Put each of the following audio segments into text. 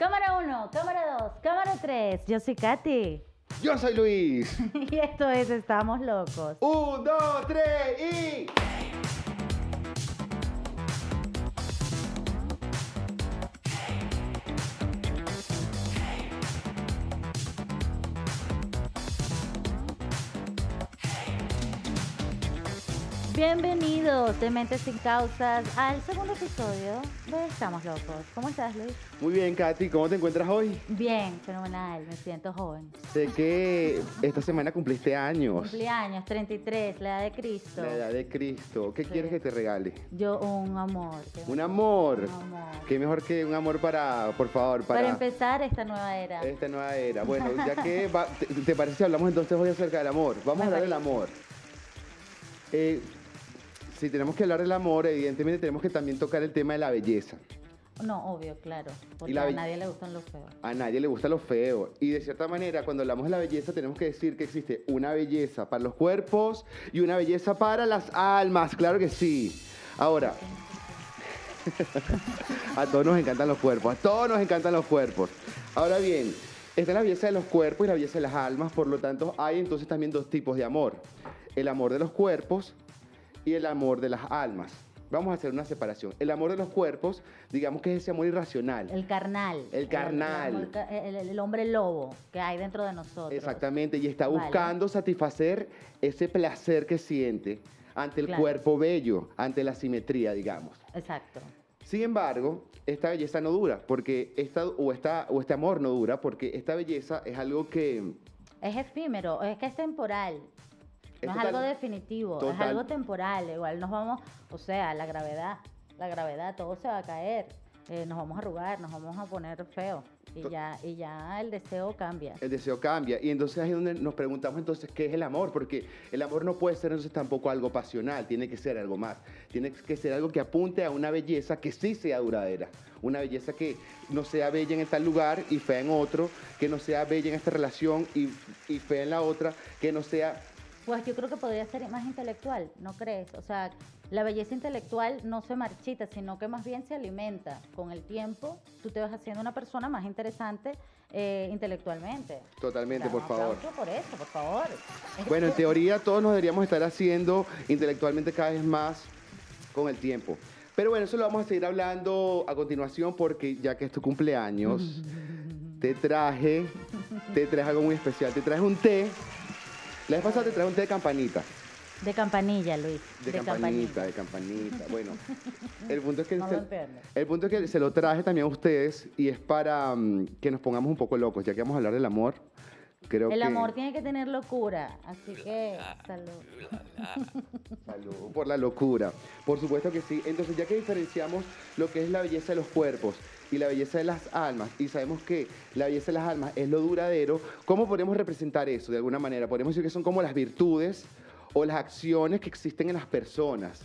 Cámara 1, cámara 2, cámara 3. Yo soy Katy. Yo soy Luis. y esto es Estamos Locos. Un, dos, tres y. Bienvenidos de Mentes Sin Causas al segundo episodio de Estamos Locos. ¿Cómo estás, Luis? Muy bien, Katy. ¿Cómo te encuentras hoy? Bien, fenomenal. Me siento joven. Sé que esta semana cumpliste años. Cumpleaños, 33, la edad de Cristo. La edad de Cristo. ¿Qué Sí. quieres que te regale? Yo, un amor. Un amor. Un amor. Qué mejor que un amor para, por favor, para, Para empezar esta nueva era. esta nueva era. Bueno, ya que va- te, te parece si hablamos entonces hoy acerca del amor? Vamos Me a hablar del amor. Eh, si tenemos que hablar del amor, evidentemente tenemos que también tocar el tema de la belleza. No, obvio, claro. Porque a nadie le gustan los feos. A nadie le gusta lo feo. Y de cierta manera, cuando hablamos de la belleza, tenemos que decir que existe una belleza para los cuerpos y una belleza para las almas. Claro que sí. Ahora, a todos nos encantan los cuerpos. A todos nos encantan los cuerpos. Ahora bien, está la belleza de los cuerpos y la belleza de las almas. Por lo tanto, hay entonces también dos tipos de amor. El amor de los cuerpos y el amor de las almas. Vamos a hacer una separación. El amor de los cuerpos, digamos que es ese amor irracional. El carnal. El carnal. El, ca- el- el hombre lobo que hay dentro de nosotros. Exactamente, y está Vale. buscando satisfacer ese placer que siente ante el Claro. cuerpo bello, ante la simetría, digamos. Exacto. Sin embargo, esta belleza no dura, porque esta, o, esta, o este amor no dura, porque esta belleza es algo que... Es efímero, es que es temporal. No es, algo definitivo, es algo temporal. Igual nos vamos, o sea, la gravedad, la gravedad, todo se va a caer. eh, nos vamos a arrugar, nos vamos a poner feo. Y ya, y ya el deseo cambia. El deseo cambia. Y entonces ahí es donde nos preguntamos entonces qué es el amor, porque el amor no puede ser entonces tampoco algo pasional, tiene que ser algo más. Tiene que ser algo que apunte a una belleza que sí sea duradera. Una belleza que no sea bella en tal lugar y fea en otro, que no sea bella en esta relación y, y fea en la otra, que no sea... Pues yo creo que podría ser más intelectual, ¿no crees? O sea, la belleza intelectual no se marchita, sino que más bien se alimenta. Con el tiempo, tú te vas haciendo una persona más interesante eh, intelectualmente. Totalmente, por favor. por eso, por favor. Bueno, en teoría todos nos deberíamos estar haciendo intelectualmente cada vez más con el tiempo. Pero bueno, eso lo vamos a seguir hablando a continuación porque ya que es tu cumpleaños, te traje, te traje algo muy especial. Te traje un té. La vez pasada te traje un té de campanita. De campanilla, Luis. De, campanita, de campanita. Bueno, el punto es que No se, el punto es que se lo traje también a ustedes y es para mm, que nos pongamos un poco locos, ya que vamos a hablar del amor. Creo El que amor tiene que tener locura, así que salud. Salud por la locura. Por supuesto que sí. Entonces, ya que diferenciamos lo que es la belleza de los cuerpos y la belleza de las almas, y sabemos que la belleza de las almas es lo duradero, ¿cómo podemos representar eso de alguna manera? Podemos decir que son como las virtudes o las acciones que existen en las personas.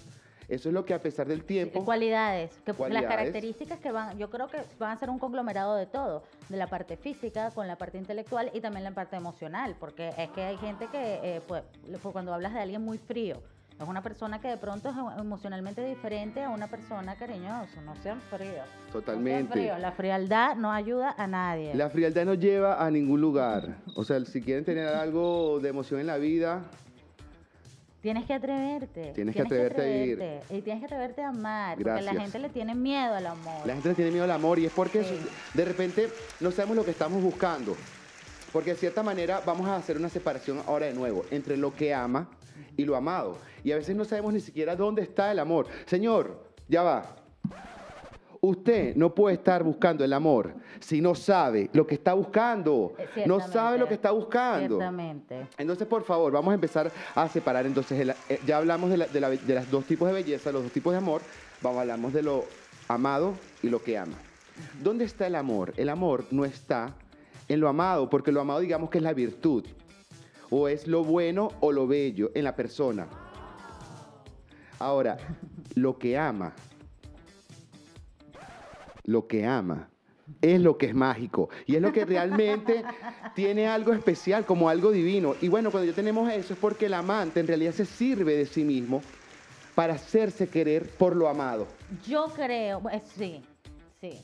Eso es lo que a pesar del tiempo... Cualidades, que Cualidades. las características que van, yo creo que van a ser un conglomerado de todo, de la parte física con la parte intelectual y también la parte emocional, porque es que hay gente que, eh, pues, pues, cuando hablas de alguien muy frío, es una persona que de pronto es em- emocionalmente diferente a una persona cariñosa, no sean fríos. no sean Totalmente. fríos. La frialdad no ayuda a nadie. La frialdad no lleva a ningún lugar. O sea, si quieren tener algo de emoción en la vida, Tienes que atreverte. Tienes que atreverte a atreverte, Y tienes que atreverte a amar. Porque Gracias. la gente le tiene miedo al amor. La gente le tiene miedo al amor y es porque Sí. de repente no sabemos lo que estamos buscando. Porque de cierta manera vamos a hacer una separación ahora de nuevo entre lo que ama y lo amado. Y a veces no sabemos ni siquiera dónde está el amor. Señor, ya va. Usted no puede estar buscando el amor si no sabe lo que está buscando. No sabe lo que está buscando. Entonces, por favor, vamos a empezar a separar. Entonces, el- eh, ya hablamos de, la- de la- de las dos tipos de belleza, los dos tipos de amor. Vamos a hablamos de lo amado y lo que ama. ¿Dónde está el amor? El amor no está en lo amado, porque lo amado digamos que es la virtud, o es lo bueno o lo bello en la persona. Ahora, lo que ama, lo que ama es lo que es mágico y es lo que realmente tiene algo especial, como algo divino. Y bueno, cuando ya tenemos eso es porque el amante en realidad se sirve de sí mismo para hacerse querer por lo amado. Yo creo, eh, sí, sí.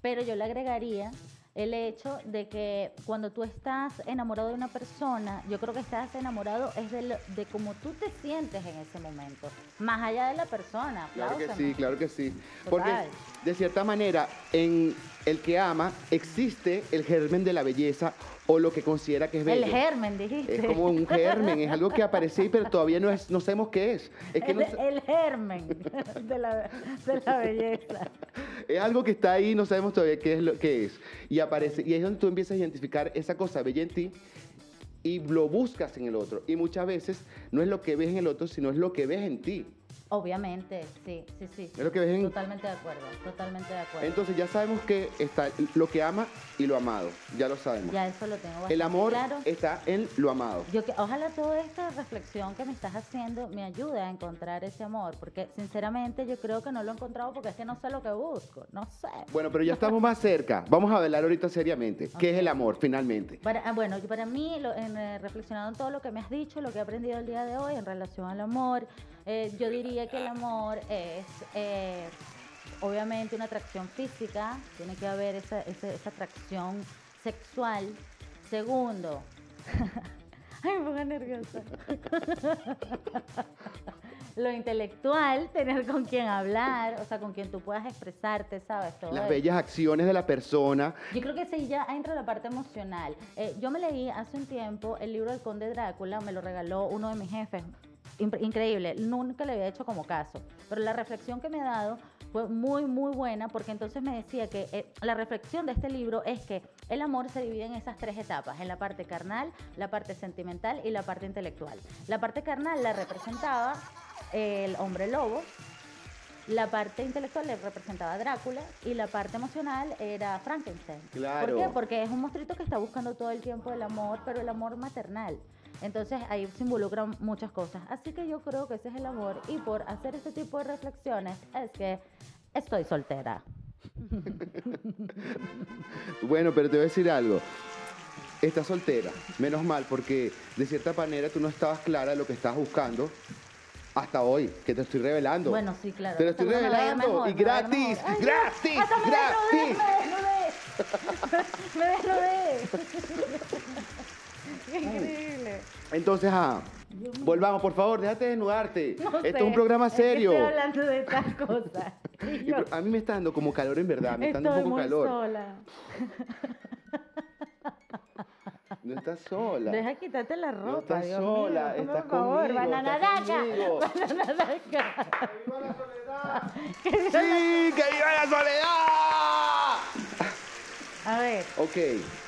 Pero yo le agregaría el hecho de que cuando tú estás enamorado de una persona, yo creo que estás enamorado es de, lo- de cómo tú te sientes en ese momento, más allá de la persona. Claro que sí, claro que sí. Porque de cierta manera, en el que ama existe el germen de la belleza o lo que considera que es bello. El germen, dijiste. Es como un germen, es algo que aparece ahí, pero todavía no, es, no sabemos qué es. Es, que el, no el germen de la, de la belleza. es algo que está ahí, no sabemos todavía qué es lo que es. Y aparece, y es donde tú empiezas a identificar esa cosa bella en ti y lo buscas en el otro. Y muchas veces no es lo que ves en el otro, sino es lo que ves en ti. Obviamente, sí, sí, sí. Es lo que ves en, Totalmente de acuerdo, totalmente de acuerdo. Entonces ya sabemos que está lo que ama y lo amado. Ya lo sabemos. ya eso lo tengo bastante El amor claro. está en lo amado. Yo que, ojalá toda esta reflexión que me estás haciendo me ayude a encontrar ese amor, porque sinceramente yo creo que no lo he encontrado porque es que no sé lo que busco, no sé. Bueno, pero ya estamos más cerca. Vamos a hablar ahorita seriamente. ¿Qué es el amor, finalmente? Para, ah, bueno, yo- para mí, lo- en, eh, reflexionando en todo lo que me has dicho, lo que he aprendido el día de hoy en relación al amor, eh, yo diría que el amor es eh, obviamente una atracción física, tiene que haber esa, esa- esa atracción sexual. Segundo, ay, me pongo nerviosa. Lo intelectual, tener con quien hablar, o sea, con quien tú puedas expresarte, ¿sabes? Todo Las eso. bellas acciones de la persona. Yo creo que sí, ya entra la parte emocional. Eh, yo me leí hace un tiempo el libro del Conde Drácula, me lo regaló uno de mis jefes. Increíble, nunca le había hecho como caso. Pero la reflexión que me ha dado fue muy, muy buena porque entonces me decía que eh, la reflexión de este libro es que el amor se divide en esas tres etapas, en la parte carnal, la parte sentimental y la parte intelectual. La parte carnal la representaba el hombre lobo, la parte intelectual le representaba a Drácula y la parte emocional era Frankenstein. Claro. ¿Por qué? Porque es un monstruito que está buscando todo el tiempo el amor, pero el amor maternal. Entonces ahí se involucran muchas cosas. Así que yo creo que ese es el amor y por hacer este tipo de reflexiones es que estoy soltera. Bueno, pero te voy a decir algo. Estás soltera, menos mal, porque de cierta manera tú no estabas clara de lo que estabas buscando hasta hoy, que te estoy revelando. Bueno, sí, claro. Te lo estoy revelando mejor, y gratis. Ay, Dios, gratis, me gratis. desnudé, me desnudé. me desnudé. Qué increíble. Entonces, ah, volvamos, por favor, déjate desnudarte. No Esto es un programa es que serio. estoy hablando de estas cosas. Y yo a mí me está dando como calor en verdad, me está dando un poco muy calor. sola. No estás sola. Deja quitarte la ropa, no estás Dios sola, mío. estás por favor, banana daca. Banana daca. ¡Sí, que viva la soledad! A ver, Ok,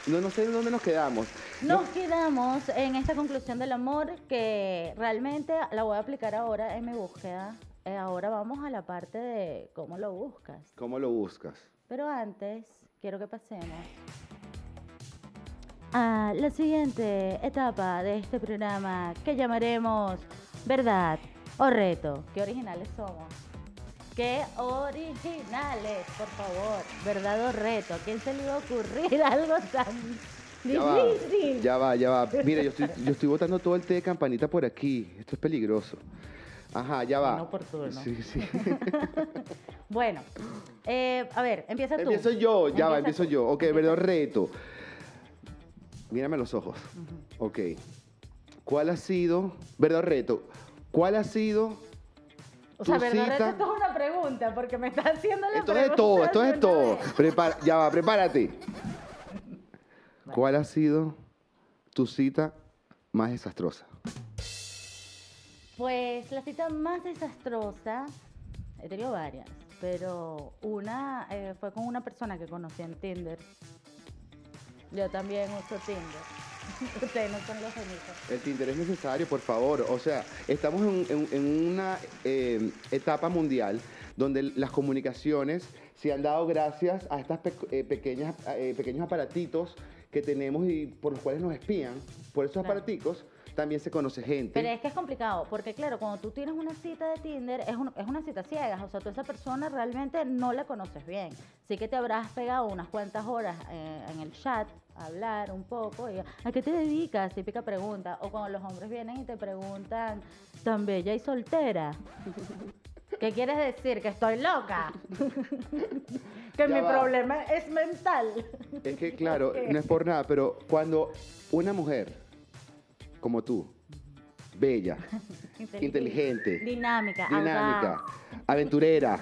no, no sé dónde nos quedamos. nos quedamos en esta conclusión del amor que realmente la voy a aplicar ahora en mi búsqueda. Eh, ahora vamos a la parte de cómo lo buscas. ¿Cómo lo buscas? Pero antes, quiero que pasemos a la siguiente etapa de este programa que llamaremos Verdad o Reto. Qué originales somos. Qué originales, por favor. Verdad o reto. ¿A quién se le iba a ocurrir algo tan Ya va, difícil? ya va, ya va. Mira, yo estoy, yo estoy botando todo el té de campanita por aquí. Esto es peligroso. Ajá, ya va. Inoportuno. Sí, sí. Bueno, eh, a ver, empieza tú. Empiezo yo, ya va, empiezo tú. yo. Ok, Empieza verdad tú. reto. Mírame los ojos. Ok. ¿Cuál ha sido, verdad reto? ¿Cuál ha sido O sea, verdad, esto es una pregunta porque me está haciendo la Esto es de pregunta todo, esto es todo. ya va, prepárate. ¿Cuál ha sido tu cita más desastrosa? Pues la cita más desastrosa, he tenido varias, pero una eh, fue con una persona que conocí en Tinder. Yo también uso Tinder. Ustedes no son los únicos. El Tinder es necesario, por favor. O sea, estamos en, en- en una eh, etapa mundial donde las comunicaciones se han dado gracias a estas pe- eh, pequeñas, eh, pequeños aparatitos que tenemos y por los cuales nos espían. Por esos Claro. aparaticos también se conoce gente. Pero es que es complicado, porque claro, cuando tú tienes una cita de Tinder, es, un- es una cita ciega, o sea, tú a esa persona realmente no la conoces bien. Sí que te habrás pegado unas cuantas horas eh, en el chat, a hablar un poco, y ¿a qué te dedicas? Típica pregunta. O cuando los hombres vienen y te preguntan, ¿tan bella y soltera? ¿Qué quieres decir? ¿Que estoy loca? que Ya mi va. problema es mental. Es que, claro, no es por nada, pero cuando una mujer como tú, bella, inteligente, Dinámica, dinámica, aventurera,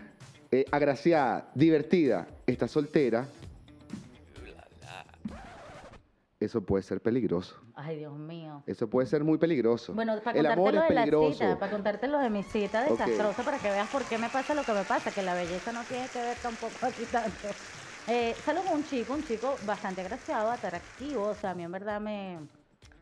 eh, agraciada, divertida, está soltera, eso puede ser peligroso. Ay, Dios mío. Eso puede ser muy peligroso. Bueno, para El amor es de la peligroso. cita, para contarte lo de mi cita desastrosa, para que veas por qué me pasa lo que me pasa, que la belleza no tiene que ver tampoco aquí tanto. Eh, salgo con un chico, un chico bastante agraciado, atractivo, o sea, a mí en verdad me,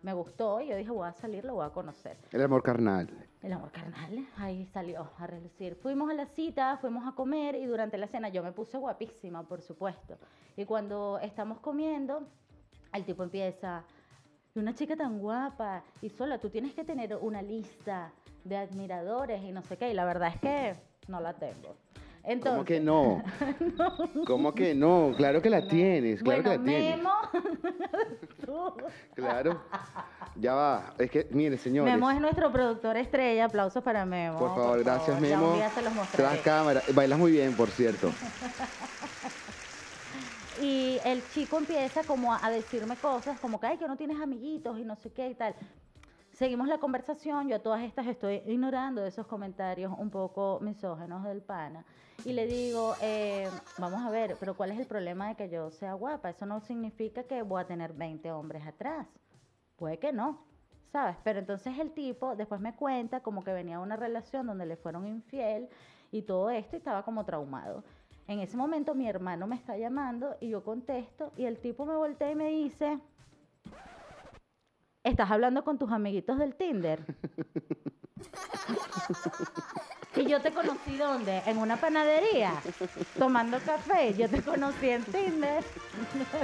me gustó y yo dije, voy a salir, lo voy a conocer. El amor carnal. El amor carnal, ahí salió a relucir. Fuimos a la cita, fuimos a comer y durante la cena yo me puse guapísima, por supuesto. Y cuando estamos comiendo, el tipo empieza, "Y una chica tan guapa y sola, tú tienes que tener una lista de admiradores y no sé qué. Y la verdad es que no la tengo. Entonces, ¿Cómo que no? ¿Cómo que no? Claro que la tienes, claro bueno, que la tienes. Memo, tú. Claro. Ya va. Es que, mire, señores. Memo es nuestro productor estrella, aplausos para Memo. Por favor, gracias, Ya Memo. día se los mostraré. Tras cámara. Bailas muy bien, por cierto. Y el chico empieza como a, a decirme cosas como que, ay, que no tienes amiguitos y no sé qué y tal. Seguimos la conversación, yo a todas estas estoy ignorando esos comentarios un poco misógenos del pana. Y le digo, eh, vamos a ver, pero ¿cuál es el problema de que yo sea guapa? Eso no significa que voy a tener 20 hombres atrás. Puede que no, ¿sabes? Pero entonces el tipo después me cuenta como que venía una relación donde le fueron infiel y todo esto y estaba como traumado. En ese momento mi hermano me está llamando y yo contesto y el tipo me voltea y me dice, ¿estás hablando con tus amiguitos del Tinder? y yo te conocí ¿dónde? En una panadería, tomando café. Yo te conocí en Tinder.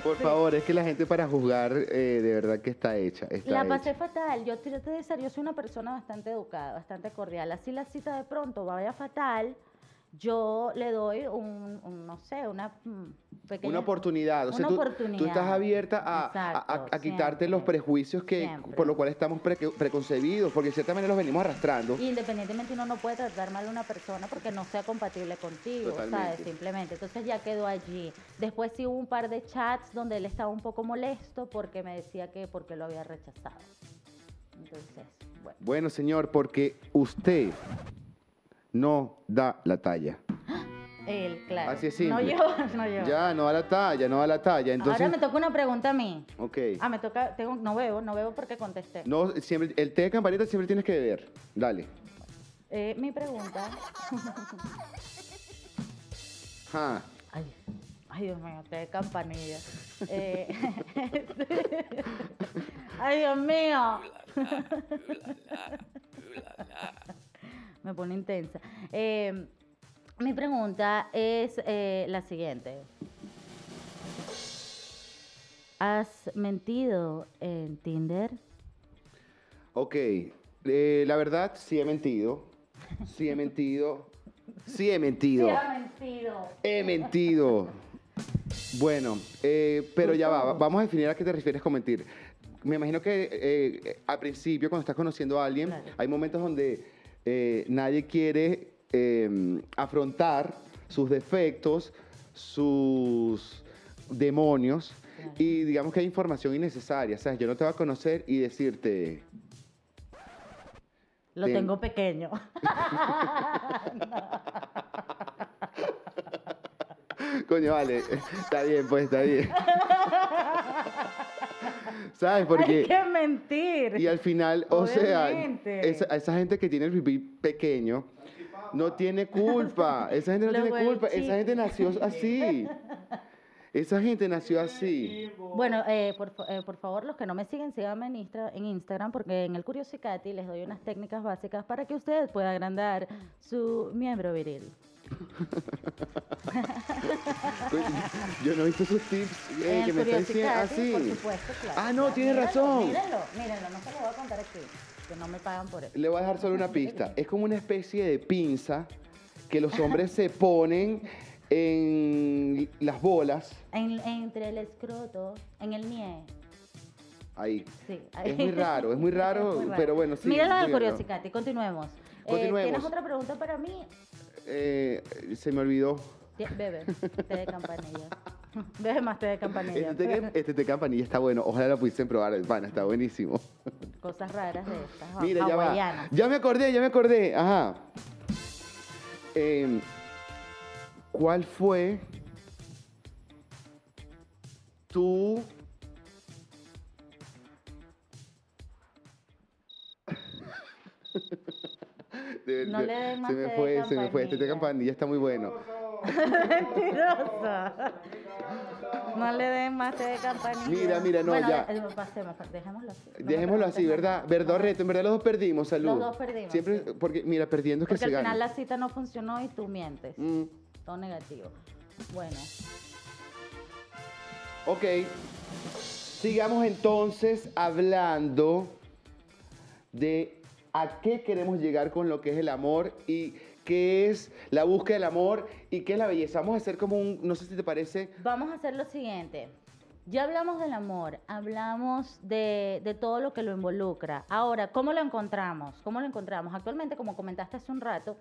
Por favor, es que la gente para juzgar eh, de verdad que está hecha. Está La hecha. pasé fatal. Yo te te de ser, yo soy una persona bastante educada, bastante cordial. Así la cita de pronto vaya fatal, yo le doy un, un, no sé, una mm, pequeña... Una oportunidad. O sea, Una tú, oportunidad. tú estás abierta a, a- a- Exacto, a quitarte los prejuicios que Siempre. por lo cual estamos pre- preconcebidos, porque de cierta manera los venimos arrastrando. Independientemente uno no puede tratar mal a una persona porque no sea compatible contigo, ¿sabes? Totalmente. Simplemente. Entonces ya quedó allí. Después sí hubo un par de chats donde él estaba un poco molesto porque me decía que porque lo había rechazado. Entonces, bueno. Bueno, señor, porque usted no da la talla. Él, claro. Así es No simple. yo, no yo. Ya, no da la talla, no da la talla. Entonces, Ahora me toca una pregunta a mí. ok. Ah, me toca, tengo, no veo, no veo porque contesté. No, siempre, el té de campanita siempre tienes que beber. Dale. Eh, mi pregunta. Ja. Ay, ay, Dios mío, té de campanilla. Eh, ay, Dios mío. Me pone intensa. Eh, mi pregunta es eh, la siguiente. ¿Has mentido en Tinder? Ok. eh, la verdad, sí he mentido. Sí he mentido. Sí he mentido. mentido. He mentido. Bueno, eh, pero ya va, vamos a definir a qué te refieres con mentir. Me imagino que eh, al principio, cuando estás conociendo a alguien, Claro. hay momentos donde eh, nadie quiere eh, afrontar sus defectos, sus demonios, Claro. y digamos que hay información innecesaria. O sea, yo no te voy a conocer y decirte, Lo Ten- tengo pequeño. coño, vale, está bien, pues está bien. ¿Sabes? Porque... Hay que mentir. Y al final, o sea, esa, esa gente que tiene el pipí pequeño no tiene culpa. Esa gente no tiene culpa. Esa gente nació así. Esa gente nació así. Bueno, eh, por, eh, por favor, los que no me siguen, síganme en, Instagram porque en el Curiosicati les doy unas técnicas básicas para que ustedes puedan agrandar su miembro viril. Yo no he visto sus tips eh, que me está diciendo por así. supuesto, claro. Ah, no, tienes mírenlo, razón. Mírenlo, mírenlo, no se lo voy a contar aquí, que no me pagan por eso. Le voy a dejar solo una pista. Es como una especie de pinza que los hombres se ponen en las bolas. En- entre el escroto, en el nie. Ahí. Sí. Es muy raro, es muy raro, pero bueno, sí, Mira la del díganlo. Curiosicati, continuemos. Eh, Continuemos. ¿Tienes otra pregunta para mí? Eh, se me olvidó. Bebe, té de campanilla. Bebe más té de campanilla. Este té, este té campanilla está bueno. Ojalá lo pudiesen probar, pana, está buenísimo. Cosas raras de estas. Mira, ya va. Ya me acordé, ya me acordé. Ajá. Em, ¿Cuál fue tu... De- No le den más se me fue, se me fue. Este de campanilla. está muy bueno. Mentirosa. No le den más té de campanilla. Mira, mira, no, Bueno, ya. eh, pasemos, dejémoslo así. Dejémoslo así, ¿verdad? Verdad, reto. En verdad los dos perdimos, salud. Los dos perdimos, Siempre, sí. porque, mira, perdiendo es que Porque se al gana. final la cita no funcionó y tú mientes. Mm, Todo negativo. Bueno, ok. Sigamos entonces hablando de a qué queremos llegar con lo que es el amor y qué es la búsqueda del amor y qué es la belleza. Vamos a hacer como un, no sé si te parece, vamos a hacer lo siguiente. Ya hablamos del amor, hablamos de, de todo lo que lo involucra. Ahora, ¿cómo lo encontramos? ¿Cómo lo encontramos? Actualmente, como comentaste hace un rato,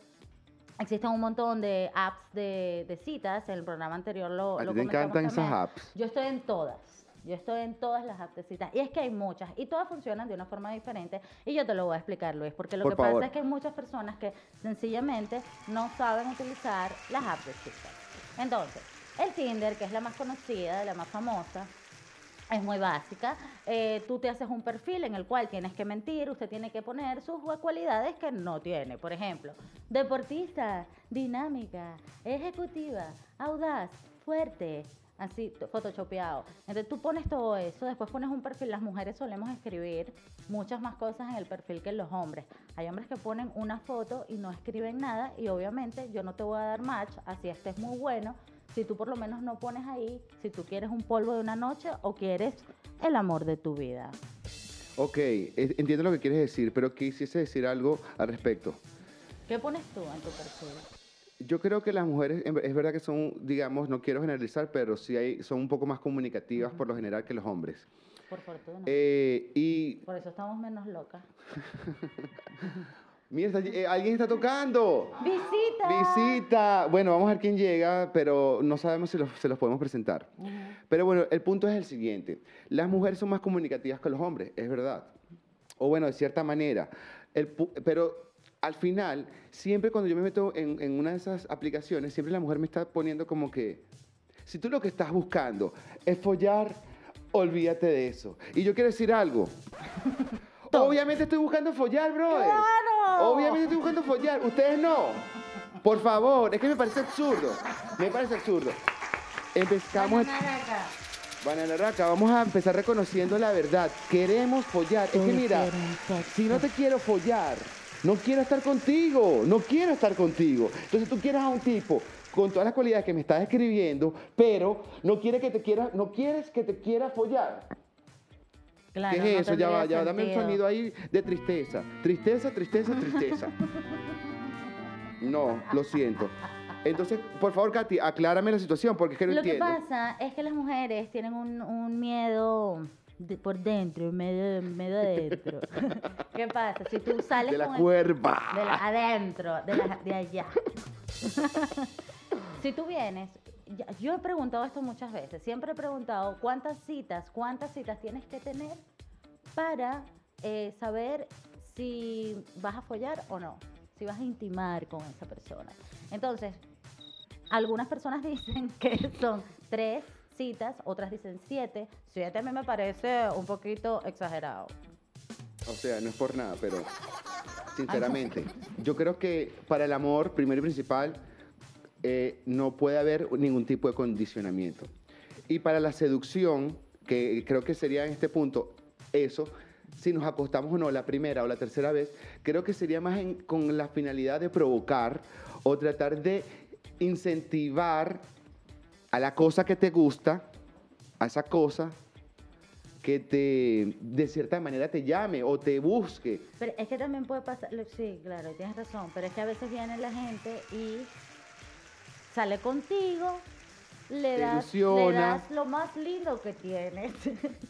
existen un montón de apps de, de citas. En el programa anterior lo, A lo te encantan esas apps. Yo estoy en todas. Yo estoy en todas las apps de citas. Y es que hay muchas. Y todas funcionan de una forma diferente. Y yo te lo voy a explicar, Luis. Porque lo Por que favor. pasa es que hay muchas personas que sencillamente no saben utilizar las apps de citas. Entonces, el Tinder, que es la más conocida, la más famosa, es muy básica. Eh, tú te haces un perfil en el cual tienes que mentir, usted tiene que poner sus cualidades que no tiene. Por ejemplo, deportista, dinámica, ejecutiva, audaz, fuerte, así, photoshopeado. Entonces tú pones todo eso, después pones un perfil. Las mujeres solemos escribir muchas más cosas en el perfil que los hombres. Hay hombres que ponen una foto y no escriben nada y obviamente yo no te voy a dar match, así estés muy bueno, si tú por lo menos no pones ahí si tú quieres un polvo de una noche o quieres el amor de tu vida. ok, es- entiendo lo que quieres decir, pero quisiese decir algo al respecto. ¿Qué pones tú en tu perfil? Yo creo que las mujeres, es verdad que son, digamos, no quiero generalizar, pero sí hay, son un poco más comunicativas por lo general que los hombres. Por fortuna. Eh, y Por eso estamos menos locas. mira, eh, alguien está tocando. ¡Visita! Visita. Bueno, vamos a ver quién llega, pero no sabemos si los- se los podemos presentar. Ujú. Pero bueno, el punto es el siguiente. Las mujeres son más comunicativas que los hombres, es verdad. O bueno, de cierta manera. El pero al final, siempre cuando yo me meto en, en una de esas aplicaciones, siempre la mujer me está poniendo como que, si tú lo que estás buscando es follar, olvídate de eso. Y yo quiero decir algo. Obviamente estoy buscando follar, bro. ¡Claro! Obviamente estoy buscando follar. Ustedes no. Por favor, es que me parece absurdo. Me parece absurdo. Empezamos. Banana Raca, vamos a empezar reconociendo la verdad. Queremos follar. Es que mira, si no te quiero follar, no quiero estar contigo, no quiero estar contigo. Entonces tú quieres a un tipo con todas las cualidades que me estás describiendo, pero no quiere que te quiera, no quieres que te quiera follar. Claro, ¿Qué no es eso? Ya va, ya va, dame un sonido ahí de tristeza. Tristeza, tristeza, tristeza. No, lo siento. Entonces, por favor, Katy, aclárame la situación porque es que no Lo que entiendo. pasa es que las mujeres tienen un, un miedo de- por dentro, medio, medio adentro. ¿Qué pasa? Si tú sales de la con el- cuerpa. de la- adentro, de, la- de allá. si tú vienes, ya- yo he preguntado esto muchas veces, siempre he preguntado cuántas citas, cuántas citas tienes que tener para eh, saber si vas a follar o no, si vas a intimar con esa persona. Entonces, algunas personas dicen que son tres citas, otras dicen siete. Siete a mí me parece un poquito exagerado. O sea, no es por nada, pero sinceramente, yo creo que para el amor, primero y principal, eh, no puede haber ningún tipo de condicionamiento. Y para la seducción, que creo que sería en este punto eso, si nos acostamos o no la primera o la tercera vez, creo que sería más en- con la finalidad de provocar o tratar de incentivar a la cosa que te gusta, a esa cosa que te, de cierta manera te llame o te busque. Pero es que también puede pasar, sí, claro, tienes razón, pero es que a veces viene la gente y sale contigo, le das, le das lo más lindo que tienes,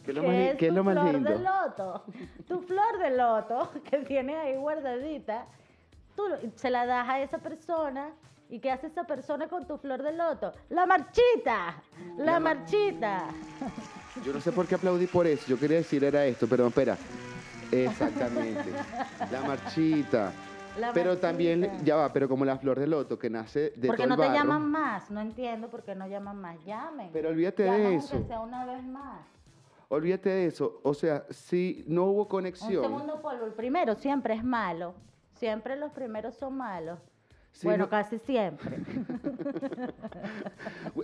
¿Qué es lo más li- qué es lo más flor lindo? de loto, tu flor de loto que tienes ahí guardadita, tú se la das a esa persona. ¿Y qué hace esa persona con tu flor de loto? ¡La marchita! ¡La marchita! Yo no sé por qué aplaudí por eso. Yo quería decir era esto, pero espera. Exactamente. La marchita. La pero también, ya va, pero como la flor de loto que nace de ¿Por qué todo no el te barro. llaman más? No entiendo por qué no llaman más. Llamen. Pero olvídate de eso. sea una vez más. Olvídate de eso. O sea, si no hubo Un conexión. segundo polvo. El primero siempre es malo. Siempre los primeros son malos. Bueno, no- casi siempre.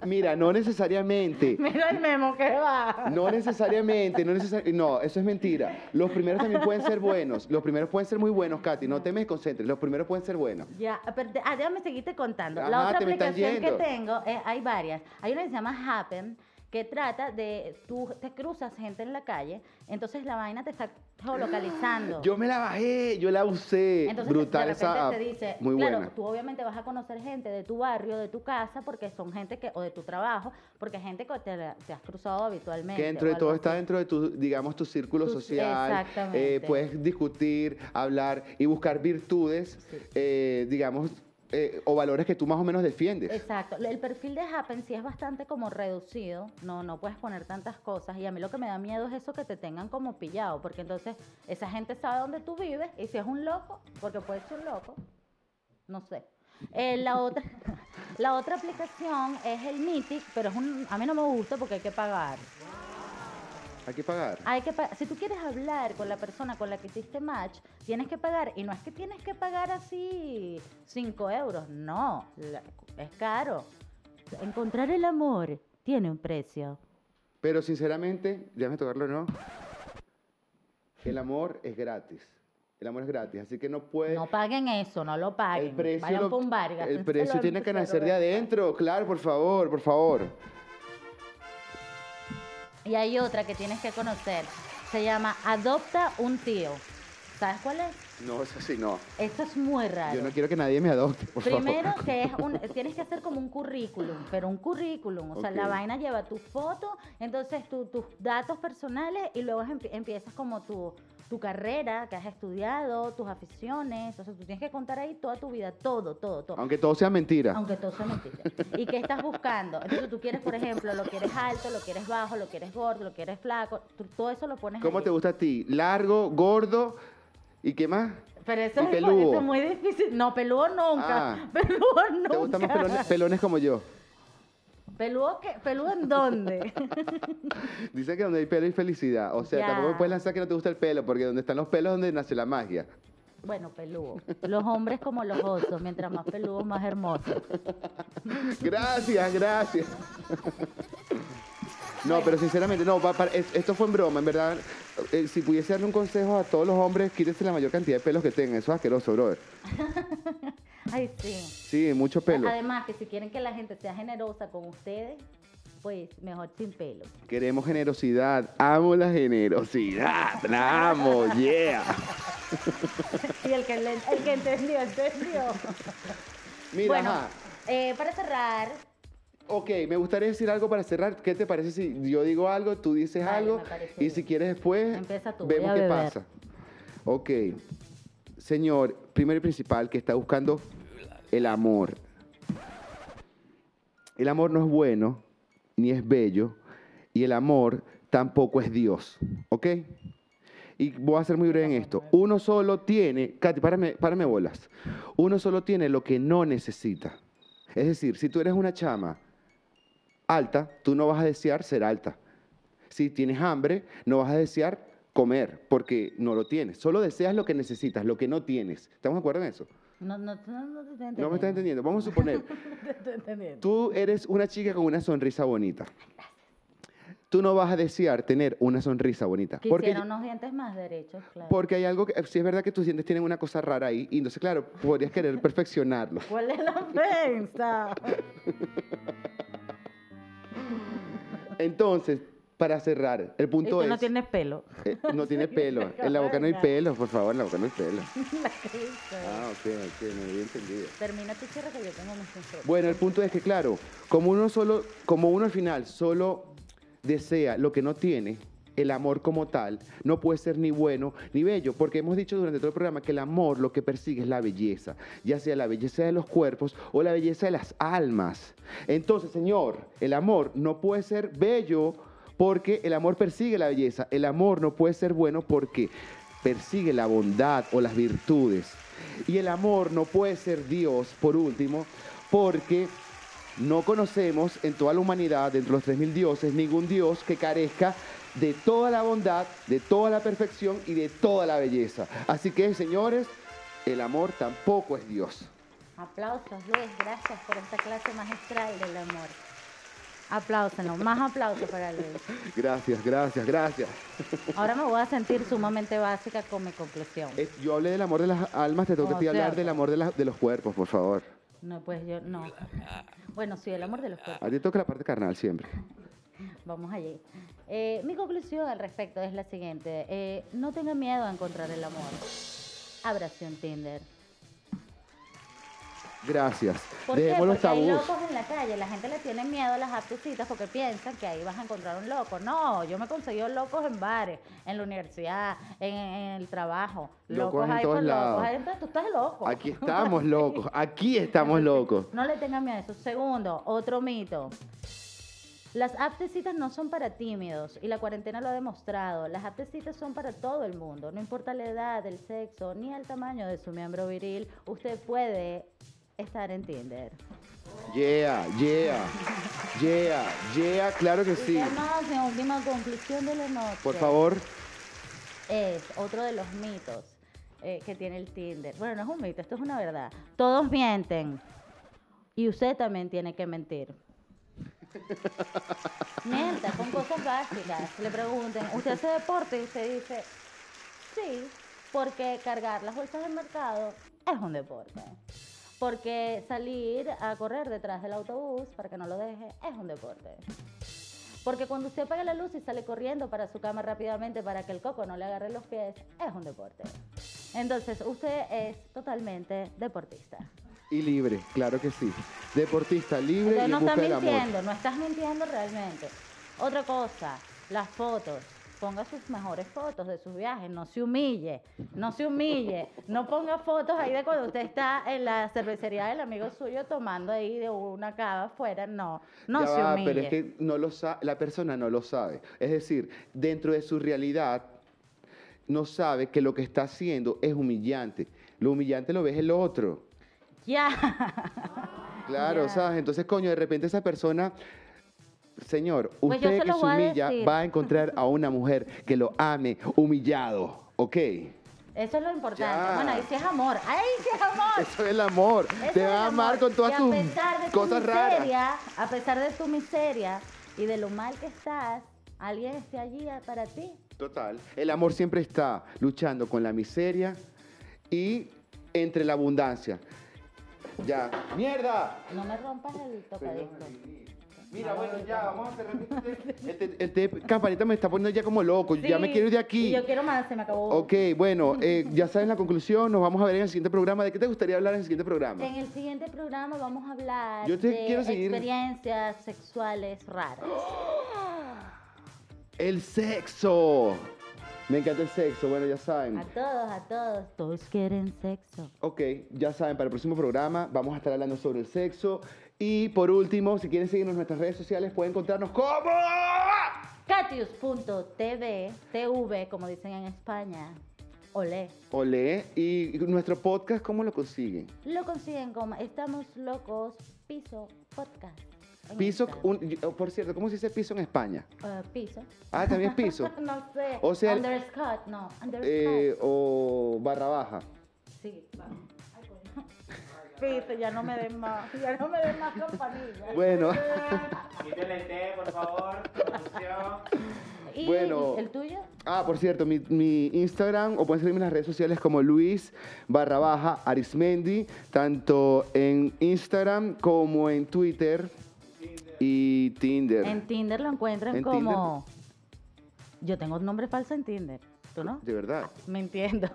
Mira, no necesariamente. Mira el memo que va. No necesariamente, no necesariamente. No, eso es mentira. Los primeros también pueden ser buenos. Los primeros pueden ser muy buenos, Katy. No te me desconcentres. Los primeros pueden ser buenos. Ya, pero, ah, déjame seguirte contando. Ajá, la otra te aplicación que tengo, eh, hay varias. Hay una que se llama Happen, que trata de, tú te cruzas gente en la calle, entonces la vaina te está geolocalizando. Yo me la bajé, yo la usé. Entonces, Brutal de esa te dice, Muy claro, buena. tú obviamente vas a conocer gente de tu barrio, de tu casa, porque son gente que, o de tu trabajo, porque es gente que te, has cruzado habitualmente. Que dentro de todo está dentro de tu, digamos, tu círculo Tu- social. exactamente. Eh, puedes discutir, hablar y buscar virtudes, Sí. eh, digamos, eh, o valores que tú más o menos defiendes. Exacto. El perfil de Happen sí es bastante como reducido. No, no puedes poner tantas cosas. Y a mí lo que me da miedo es eso que te tengan como pillado. Porque entonces esa gente sabe dónde tú vives. Y si es un loco, porque puede ser un loco, no sé. Eh, la, otra, la otra aplicación es el Mythic, pero es un, a mí no me gusta porque hay que pagar. Hay que pagar. Hay que pa- si tú quieres hablar con la persona con la que hiciste match, tienes que pagar. Y no es que tienes que pagar así 5 euros, no, es caro. Encontrar el amor tiene un precio. Pero sinceramente, déjame tocarlo, ¿no? El amor es gratis. El amor es gratis, así que no puede. No paguen eso, no lo paguen. el precio, Vayan lo- un bar, el gástenselo precio en tiene que nacer de adentro, claro, por favor, por favor. Y hay otra que tienes que conocer. Se llama Adopta un tío. ¿Sabes cuál es? No, eso sí, no. Esto es muy raro. Yo no quiero que nadie me adopte, por Primero favor. que es un, tienes que hacer como un currículum, pero un currículum, o sea, la vaina lleva tu foto, entonces tu- tus datos personales y luego empie- empiezas como tu, tu carrera que has estudiado, tus aficiones, o sea, tú tienes que contar ahí toda tu vida, todo, todo, todo. Aunque todo sea mentira. Aunque todo sea mentira. ¿Y qué estás buscando? Entonces tú quieres, por ejemplo, lo quieres alto, lo quieres bajo, lo quieres gordo, lo quieres flaco, tú- todo eso lo pones ¿Cómo te gusta a ti? ¿Largo, gordo y qué más? Pero eso es, peludo? eso es muy difícil. No, peludo nunca. Ah. Peludo nunca. ¿Te gustan más pelones, pelones como yo? ¿Peludo qué? ¿Peludo en dónde? Dice que donde hay pelo hay felicidad. O sea, Ya. tampoco me puedes lanzar que no te gusta el pelo, porque donde están los pelos es donde nace la magia. bueno, peludo. Los hombres como los osos, mientras más peludos, más hermosos. Gracias, gracias. No, pero sinceramente, no, es- esto fue en broma, en verdad. eh, si pudiese darle un consejo a todos los hombres, quítense la mayor cantidad de pelos que tengan. Eso es asqueroso, brother. Ay, sí. Sí, mucho pelo. Además, que si quieren que la gente sea generosa con ustedes, pues mejor sin pelo. Queremos generosidad. Amo la generosidad. La amo, yeah. Y el que, le- el que entendió, entendió. Mira, bueno, ajá. eh, para cerrar, Ok, me gustaría decir algo para cerrar. ¿Qué te parece si yo digo algo, tú dices algo y si quieres después tú, vemos qué pasa? Ok, señor, primero y principal que está buscando el amor. El amor no es bueno ni es bello y el amor tampoco es Dios, ¿ok? Y voy a ser muy breve en esto. Uno solo tiene, Katy, párame, párame bolas. Uno solo tiene lo que no necesita. Es decir, si tú eres una chama alta, tú no vas a desear ser alta. Si tienes hambre, no vas a desear comer, porque no lo tienes. Solo deseas lo que necesitas, lo que no tienes. ¿Estamos de acuerdo en eso? no, no, no, no te estoy. No me estás entendiendo. Vamos a suponer, te tú eres una chica con una sonrisa bonita. Tú no vas a desear tener una sonrisa bonita. Porque, Quisiera unos dientes más derechos, claro. porque hay algo que, si es verdad que tus dientes tienen una cosa rara ahí, y entonces, claro, podrías querer perfeccionarlo. ¿Cuál es la ofensa? Entonces, para cerrar, el punto es... no tienes pelo. eh, no tiene pelo. En la boca no hay pelo, por favor, en la boca no hay pelo. Ah, ok, ok, me había entendido. Termina tu cierre que yo tengo mis consejos. Bueno, el punto es que, claro, como uno solo, como uno al final solo desea lo que no tiene, el amor como tal no puede ser ni bueno ni bello, porque hemos dicho durante todo el programa que el amor lo que persigue es la belleza, ya sea la belleza de los cuerpos o la belleza de las almas. Entonces, Señor, el amor no puede ser bello porque el amor persigue la belleza, el amor no puede ser bueno porque persigue la bondad o las virtudes. Y el amor no puede ser Dios, por último, porque no conocemos en toda la humanidad, dentro de los tres mil dioses, ningún Dios que carezca de toda la bondad, de toda la perfección y de toda la belleza. Así que, señores, el amor tampoco es Dios. Aplausos, Luis, gracias por esta clase magistral del amor. Aplausos, más aplausos para Luis. Gracias, gracias, gracias. Ahora me voy a sentir sumamente básica con mi conclusión. Eh, Yo hablé del amor de las almas, te tengo que Oh, ti hablar del amor de, la- de los cuerpos, por favor. No, pues yo no. Bueno, sí, el amor de los cuerpos. A ti toca la parte carnal siempre. Vamos allí. Eh, mi conclusión al respecto es la siguiente. Eh, no tengan miedo a encontrar el amor. Ábrase un Tinder. Gracias. ¿Por qué? Porque hay locos en la calle. La gente le tiene miedo a las aptecitas porque piensan que ahí vas a encontrar un loco. No, yo me he conseguido locos en bares, en la universidad, en, en el trabajo. Locos en hay todos por lados. locos. Entonces tú estás loco. Aquí estamos locos, aquí estamos locos. No le tengan miedo a eso. Segundo, otro mito. Las aptecitas no son para tímidos y la cuarentena lo ha demostrado. Las aptecitas son para todo el mundo. No importa la edad, el sexo ni el tamaño de su miembro viril, usted puede estar en Tinder. Yeah, yeah, yeah, yeah, claro que sí. Además, mi última conclusión de la noche. Por favor, Es otro de los mitos eh, que tiene el Tinder. Bueno, no es un mito, esto es una verdad. Todos mienten. Y usted también tiene que mentir. Mienta con cosas básicas. Le pregunten, ¿usted hace deporte? Y usted dice, sí, porque cargar las bolsas del mercado es un deporte. Porque salir a correr detrás del autobús para que no lo deje es un deporte. Porque cuando usted apaga la luz y sale corriendo para su cama rápidamente para que el coco no le agarre los pies, es un deporte. Entonces, usted es totalmente deportista. Y libre, claro que sí. Deportista libre Entonces, y no busca estás del amor. mintiendo, no estás mintiendo realmente. Otra cosa, las fotos. Ponga sus mejores fotos de sus viajes, no se humille, no se humille, no ponga fotos ahí de cuando usted está en la cervecería del amigo suyo tomando ahí de una cava afuera, no, no Ya se va, humille. pero es que no lo sa- la persona no lo sabe. Es decir, dentro de su realidad no sabe que lo que está haciendo es humillante. Lo humillante lo ves el otro. Ya. Claro, Ya. ¿sabes? Entonces, coño, de repente esa persona, señor, Pues usted se que se a humilla va a encontrar a una mujer que lo ame humillado, ¿ok? Eso es lo importante. Ya. Bueno, ahí sí es amor. Ahí sí es amor. Eso es el amor. Eso Te va a amar con todas pesar de tu cosas raras. miseria, A pesar de tu miseria y de lo mal que estás, alguien esté allí para ti. Total. El amor siempre está luchando con la miseria y entre la abundancia. Ya. ¡Mierda! No me rompas el tocadisco. Mira, bueno, ya, vamos a cerrar este, este, este campanita me está poniendo ya como loco. ya me Sí, quiero ir de Y aquí. yo quiero más, se me acabó. Ok, bueno, eh, ya saben la conclusión. Nos vamos a ver en el siguiente programa. ¿De qué te gustaría hablar en el siguiente programa? En el siguiente programa vamos a hablar Yo te de quiero seguir- experiencias sexuales raras. El sexo. Me encanta el sexo. Bueno, ya saben. A todos, a todos. Todos quieren sexo. Ok, ya saben, para el próximo programa vamos a estar hablando sobre el sexo. Y por último, si quieren seguirnos en nuestras redes sociales, pueden encontrarnos como... Catius.tv, TV, como dicen en España. Olé. Olé. Y nuestro podcast, ¿cómo lo consiguen? Lo consiguen como Estamos Locos Piso Podcast. Piso, un- yo- por cierto, ¿cómo se dice piso en España? Eh, piso. Ah, también es piso. no sé. O sea, no. Eh, o barra baja. Sí, va. Ay, coño. Piso, ya no me den más. Ya no me den más campanillas. Bueno, Quítale el té, por favor. ¿Y bueno. el tuyo? ah, por cierto, mi, mi Instagram, o pueden seguirme en las redes sociales como Luis barra baja Arismendi, tanto en Instagram como en Twitter y Tinder. En Tinder lo encuentran En como. Yo tengo un nombre falso en Tinder. ¿Tú no? De verdad. Me entiendo.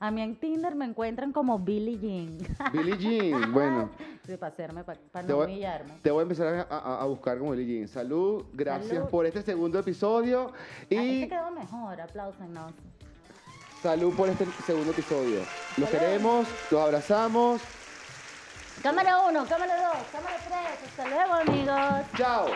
A mí en Tinder me encuentran como Billie Jean. Billie Jean, bueno. Sí, para hacerme, para, no voy, humillarme. te voy a empezar a, buscar como Billie Jean. Salud, gracias Salud. por este segundo episodio. Y... Y Este quedó mejor, aplausos. salud por este segundo episodio. Los Salud. queremos, los abrazamos. Cámara 1, cámara 2, cámara 3. Hasta luego, amigos. Chao.